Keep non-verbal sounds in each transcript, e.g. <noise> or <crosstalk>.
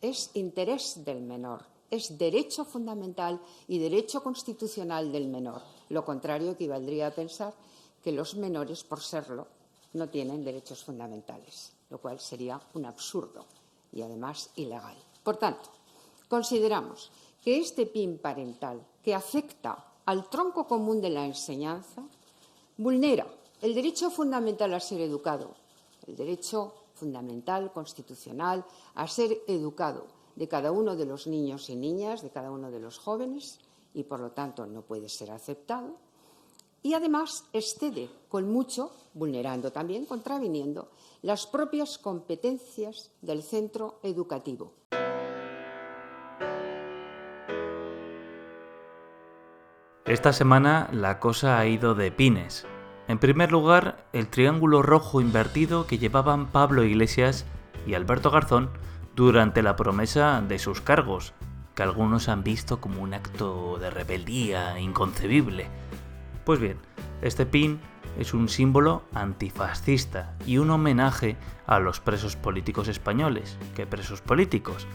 es interés del menor, es derecho fundamental y derecho constitucional del menor. Lo contrario equivaldría a pensar que los menores, por serlo, no tienen derechos fundamentales, lo cual sería un absurdo y además ilegal. Por tanto, consideramos que este PIN parental, que afecta al tronco común de la enseñanza, vulnera el derecho fundamental a ser educado, el derecho fundamental, constitucional, a ser educado de cada uno de los niños y niñas, de cada uno de los jóvenes, y por lo tanto no puede ser aceptado. Y además excede con mucho, vulnerando también, contraviniendo las propias competencias del centro educativo. Esta semana la cosa ha ido de pines. En primer lugar, el triángulo rojo invertido que llevaban Pablo Iglesias y Alberto Garzón durante la promesa de sus cargos, que algunos han visto como un acto de rebeldía inconcebible. Pues bien, este pin es un símbolo antifascista y un homenaje a los presos políticos españoles, que presos políticos,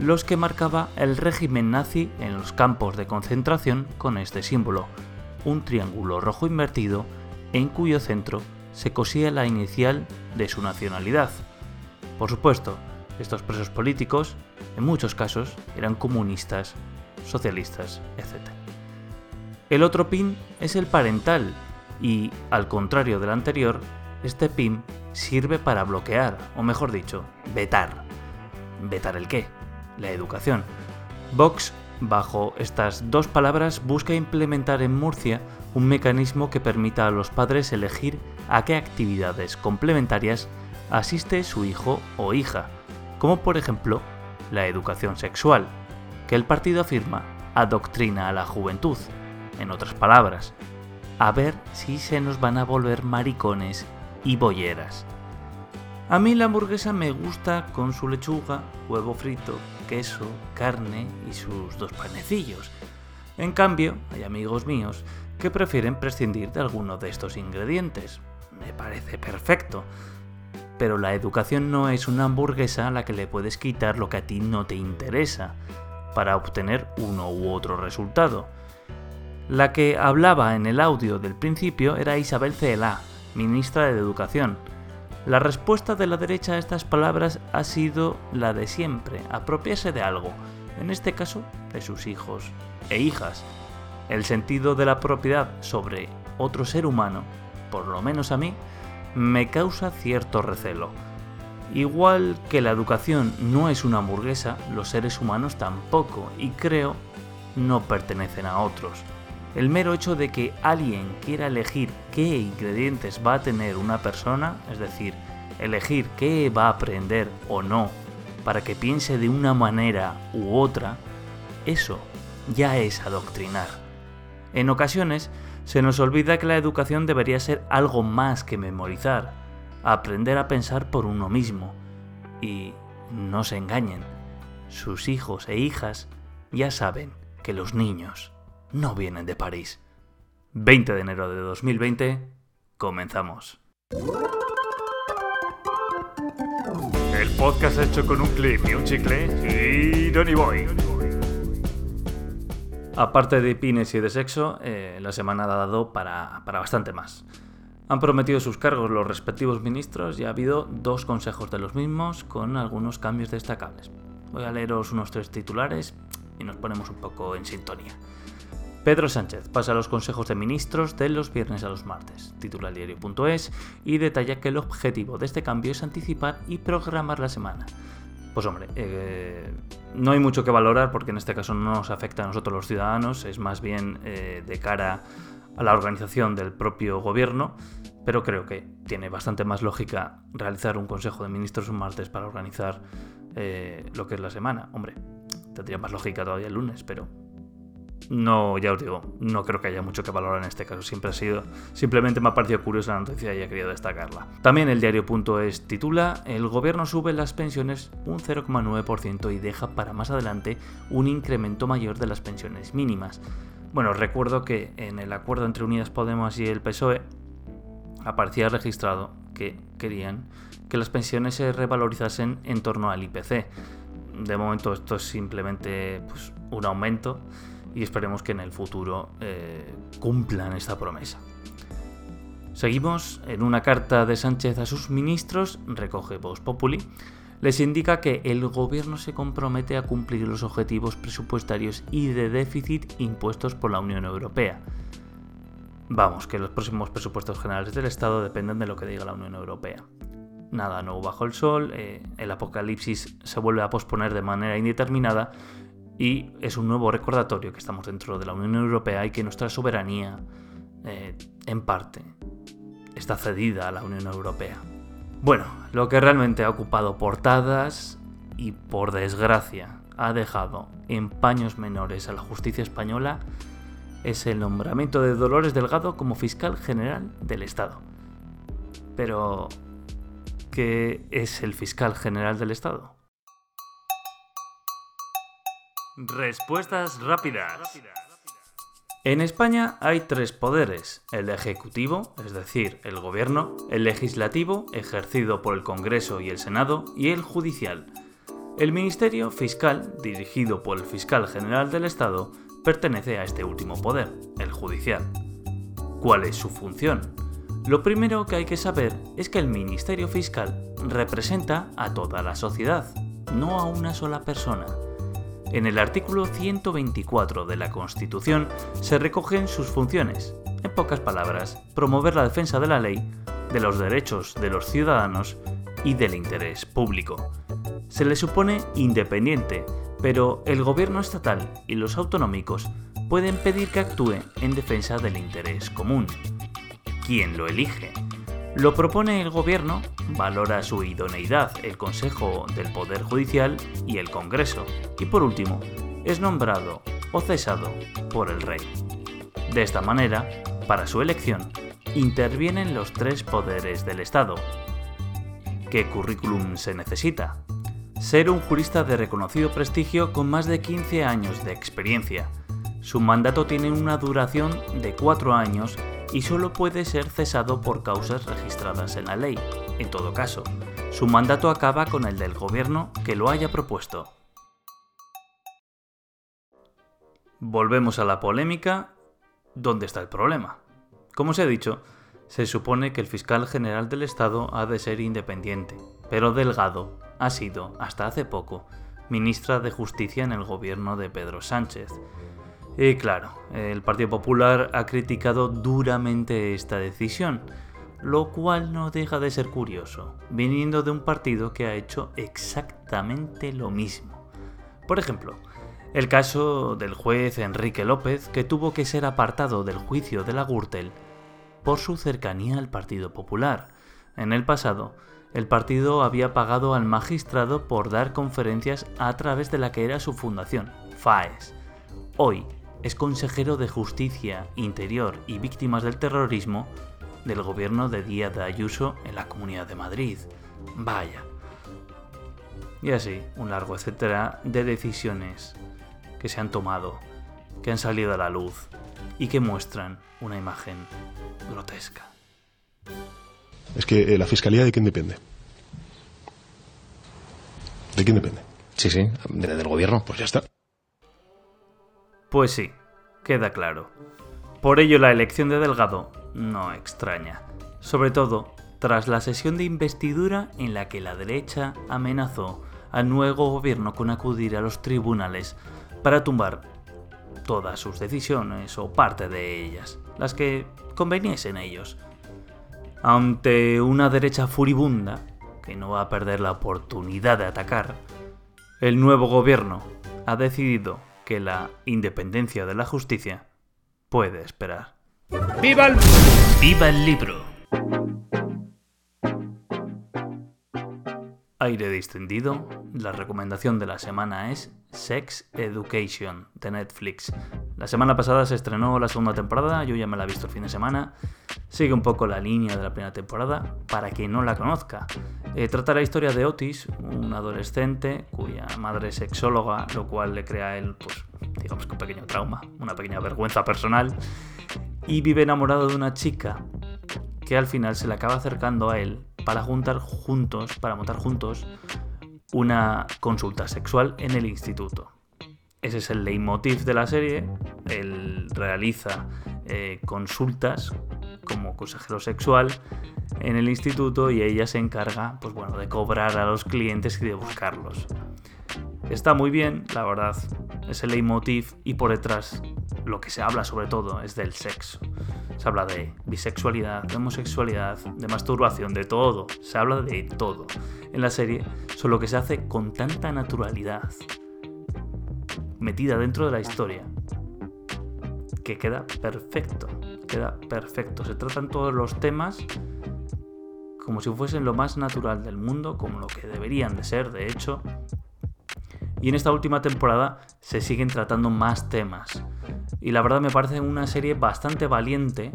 los que marcaba el régimen nazi en los campos de concentración con este símbolo, un triángulo rojo invertido en cuyo centro se cosía la inicial de su nacionalidad. Por supuesto, estos presos políticos, en muchos casos, eran comunistas, socialistas, etc. El otro pin es el parental, y, al contrario del anterior, este pin sirve para bloquear, o mejor dicho, vetar. ¿Vetar el qué? La educación. Vox, bajo estas dos palabras, busca implementar en Murcia un mecanismo que permita a los padres elegir a qué actividades complementarias asiste su hijo o hija, como por ejemplo la educación sexual, que el partido afirma adoctrina a la juventud, en otras palabras, a ver si se nos van a volver maricones y bolleras. A mí la hamburguesa me gusta con su lechuga, huevo frito, queso, carne y sus dos panecillos. En cambio, hay amigos míos que prefieren prescindir de alguno de estos ingredientes. Me parece perfecto. Pero la educación no es una hamburguesa a la que le puedes quitar lo que a ti no te interesa para obtener uno u otro resultado. La que hablaba en el audio del principio era Isabel Cela, ministra de Educación. La respuesta de la derecha a estas palabras ha sido la de siempre, apropiarse de algo, en este caso de sus hijos e hijas, el sentido de la propiedad sobre otro ser humano, por lo menos a mí, me causa cierto recelo. Igual que la educación no es una hamburguesa, los seres humanos tampoco, y creo no pertenecen a otros. El mero hecho de que alguien quiera elegir qué ingredientes va a tener una persona, es decir, elegir qué va a aprender o no, para que piense de una manera u otra, eso ya es adoctrinar. En ocasiones se nos olvida que la educación debería ser algo más que memorizar, aprender a pensar por uno mismo. Y no se engañen, sus hijos e hijas ya saben que los niños no vienen de París. 20 de enero de 2020, comenzamos. Podcast hecho con un clip y un chicle y Donny Boy. Aparte de pines y de sexo, eh, la semana ha dado para, bastante más. Han prometido sus cargos los respectivos ministros y ha habido dos consejos de los mismos con algunos cambios destacables. Voy a leeros unos tres titulares y nos ponemos un poco en sintonía. Pedro Sánchez pasa los consejos de ministros de los viernes a los martes, titula el diario.es, y detalla que el objetivo de este cambio es anticipar y programar la semana. Pues hombre, eh, no hay mucho que valorar porque en este caso no nos afecta a nosotros los ciudadanos, es más bien eh, de cara a la organización del propio gobierno, pero creo que tiene bastante más lógica realizar un Consejo de Ministros un martes para organizar eh, lo que es la semana. Hombre, tendría más lógica todavía el lunes, pero no, ya os digo, no creo que haya mucho que valorar en este caso. Siempre ha sido, simplemente me ha parecido curiosa la noticia y he querido destacarla. También el diario.es titula: El gobierno sube las pensiones un 0,9% y deja para más adelante un incremento mayor de las pensiones mínimas. Bueno, recuerdo que en el acuerdo entre Unidas Podemos y el PSOE aparecía registrado que querían que las pensiones se revalorizasen en torno al IPC de momento esto es simplemente pues, un aumento y esperemos que en el futuro eh, cumplan esta promesa. Seguimos en una carta de Sánchez a sus ministros, recoge Vox Populi, les indica que el gobierno se compromete a cumplir los objetivos presupuestarios y de déficit impuestos por la Unión Europea. Vamos, que los próximos presupuestos generales del Estado dependen de lo que diga la Unión Europea. Nada nuevo bajo el sol, eh, el apocalipsis se vuelve a posponer de manera indeterminada y es un nuevo recordatorio que estamos dentro de la Unión Europea y que nuestra soberanía, eh, en parte, está cedida a la Unión Europea. Bueno, lo que realmente ha ocupado portadas y por desgracia ha dejado en paños menores a la justicia española es el nombramiento de Dolores Delgado como fiscal general del Estado. Pero, ¿qué es el fiscal general del Estado? Respuestas rápidas. En España hay tres poderes, el ejecutivo, es decir, el gobierno, el legislativo, ejercido por el Congreso y el Senado, y el judicial. El Ministerio Fiscal, dirigido por el Fiscal General del Estado, pertenece a este último poder, el judicial. ¿Cuál es su función? Lo primero que hay que saber es que el Ministerio Fiscal representa a toda la sociedad, no a una sola persona. En el artículo 124 de la Constitución se recogen sus funciones. En pocas palabras, promover la defensa de la ley, de los derechos de los ciudadanos y del interés público. Se le supone independiente, pero el gobierno estatal y los autonómicos pueden pedir que actúe en defensa del interés común. ¿Quién lo elige? Lo propone el Gobierno, valora su idoneidad el Consejo del Poder Judicial y el Congreso, y por último, es nombrado o cesado por el Rey. De esta manera, para su elección, intervienen los tres poderes del Estado. ¿Qué currículum se necesita? Ser un jurista de reconocido prestigio con más de 15 años de experiencia. Su mandato tiene una duración de 4 años y solo puede ser cesado por causas registradas en la ley. En todo caso, su mandato acaba con el del gobierno que lo haya propuesto. Volvemos a la polémica. ¿Dónde está el problema? Como os he dicho, se supone que el fiscal general del Estado ha de ser independiente, pero Delgado ha sido, hasta hace poco, ministra de Justicia en el gobierno de Pedro Sánchez, y claro, el Partido Popular ha criticado duramente esta decisión, lo cual no deja de ser curioso, viniendo de un partido que ha hecho exactamente lo mismo. Por ejemplo, el caso del juez Enrique López, que tuvo que ser apartado del juicio de la Gürtel por su cercanía al Partido Popular. En el pasado, el partido había pagado al magistrado por dar conferencias a través de la que era su fundación, FAES. Hoy, es consejero de Justicia, Interior y Víctimas del Terrorismo del gobierno de Díaz de Ayuso en la Comunidad de Madrid. Vaya. Y así, un largo etcétera de decisiones que se han tomado, que han salido a la luz y que muestran una imagen grotesca. Es que eh, la fiscalía de quién depende. ¿De quién depende? Sí, sí, del gobierno. Pues ya está. Pues sí, queda claro. Por ello la elección de Delgado no extraña, sobre todo tras la sesión de investidura en la que la derecha amenazó al nuevo gobierno con acudir a los tribunales para tumbar todas sus decisiones o parte de ellas, las que conveniesen ellos. Ante una derecha furibunda, que no va a perder la oportunidad de atacar, el nuevo gobierno ha decidido que la independencia de la justicia puede esperar. ¡Viva el, ¡Viva el libro! Aire distendido, la recomendación de la semana es Sex Education de Netflix. La semana pasada se estrenó la segunda temporada, yo ya me la he visto el fin de semana. Sigue un poco la línea de la primera temporada, para quien no la conozca. Eh, trata la historia de Otis, un adolescente cuya madre es sexóloga, lo cual le crea a él, pues, digamos que un pequeño trauma, una pequeña vergüenza personal, y vive enamorado de una chica que al final se le acaba acercando a él para juntar juntos, para montar juntos una consulta sexual en el instituto. Ese es el leitmotiv de la serie. Él realiza eh, consultas como consejero sexual en el instituto y ella se encarga pues bueno, de cobrar a los clientes y de buscarlos. Está muy bien, la verdad, es el leitmotiv y por detrás lo que se habla sobre todo es del sexo. Se habla de bisexualidad, de homosexualidad, de masturbación, de todo. Se habla de todo en la serie, solo que se hace con tanta naturalidad, metida dentro de la historia, que queda perfecto, queda perfecto. Se tratan todos los temas como si fuesen lo más natural del mundo, como lo que deberían de ser, de hecho, y en esta última temporada se siguen tratando más temas. Y la verdad me parece una serie bastante valiente,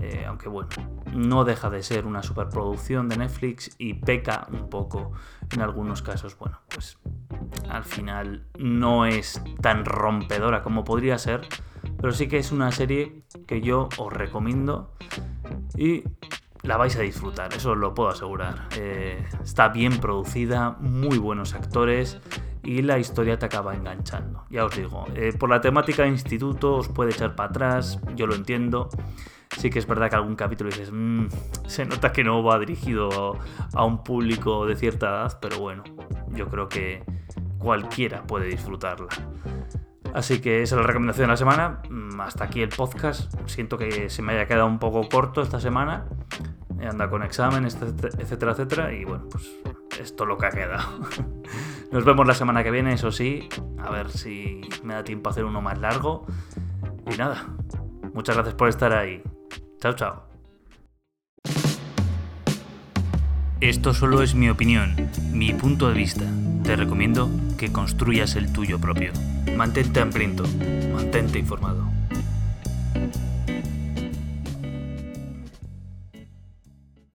eh, aunque bueno, no deja de ser una superproducción de Netflix y peca un poco en algunos casos. Bueno, pues al final no es tan rompedora como podría ser, pero sí que es una serie que yo os recomiendo y la vais a disfrutar, eso os lo puedo asegurar. Eh, está bien producida, muy buenos actores y la historia te acaba enganchando. Ya os digo, eh, por la temática de instituto os puede echar para atrás, yo lo entiendo. Sí que es verdad que algún capítulo dices, mm, se nota que no va dirigido a un público de cierta edad, pero bueno, yo creo que cualquiera puede disfrutarla. Así que esa es la recomendación de la semana. Mm, hasta aquí el podcast. Siento que se me haya quedado un poco corto esta semana. Anda con exámenes, etcétera, etcétera. Y bueno, pues esto es lo que ha quedado. <laughs> Nos vemos la semana que viene, eso sí. A ver si me da tiempo a hacer uno más largo. Y nada, muchas gracias por estar ahí. Chao, chao. Esto solo es mi opinión, mi punto de vista. Te recomiendo que construyas el tuyo propio. Mantente hambriento, mantente informado.